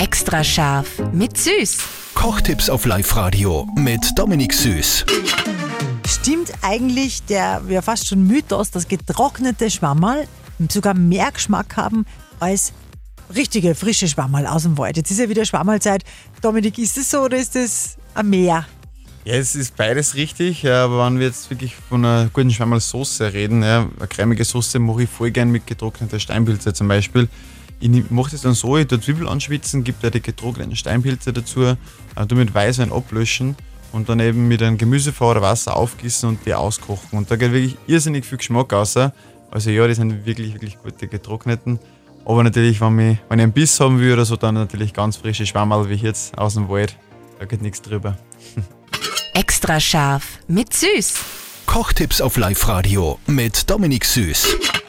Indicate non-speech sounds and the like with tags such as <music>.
Extra scharf mit Süß. Kochtipps auf Live-Radio mit Dominik Süß. Stimmt eigentlich der ja fast schon Mythos, dass getrocknete Schwammerl sogar mehr Geschmack haben als richtige, frische Schwammerl aus dem Wald? Jetzt ist ja wieder Schwammerlzeit. Dominik, ist das so oder ist das ein Meer? Ja, es ist beides richtig, aber wenn wir jetzt wirklich von einer guten Schwammerl-Soße reden, ja, eine cremige Soße mache ich voll gern mit getrockneter Steinpilze zum Beispiel. Ich mache das dann so, ich tue Zwiebel anschwitzen, gebe da die getrockneten Steinpilze dazu, äh, tue mit Weißwein ablöschen und dann eben mit einem Gemüsefach oder Wasser aufgießen und die auskochen. Und da geht wirklich irrsinnig viel Geschmack raus. Also ja, die sind wirklich, wirklich gute getrockneten. Aber natürlich, wenn ich, wenn ich einen Biss haben will oder so, dann natürlich ganz frische Schwammerl wie jetzt aus dem Wald. Da geht nichts drüber. <laughs> Extra scharf mit Süß. Kochtipps auf Live-Radio mit Dominik Süß.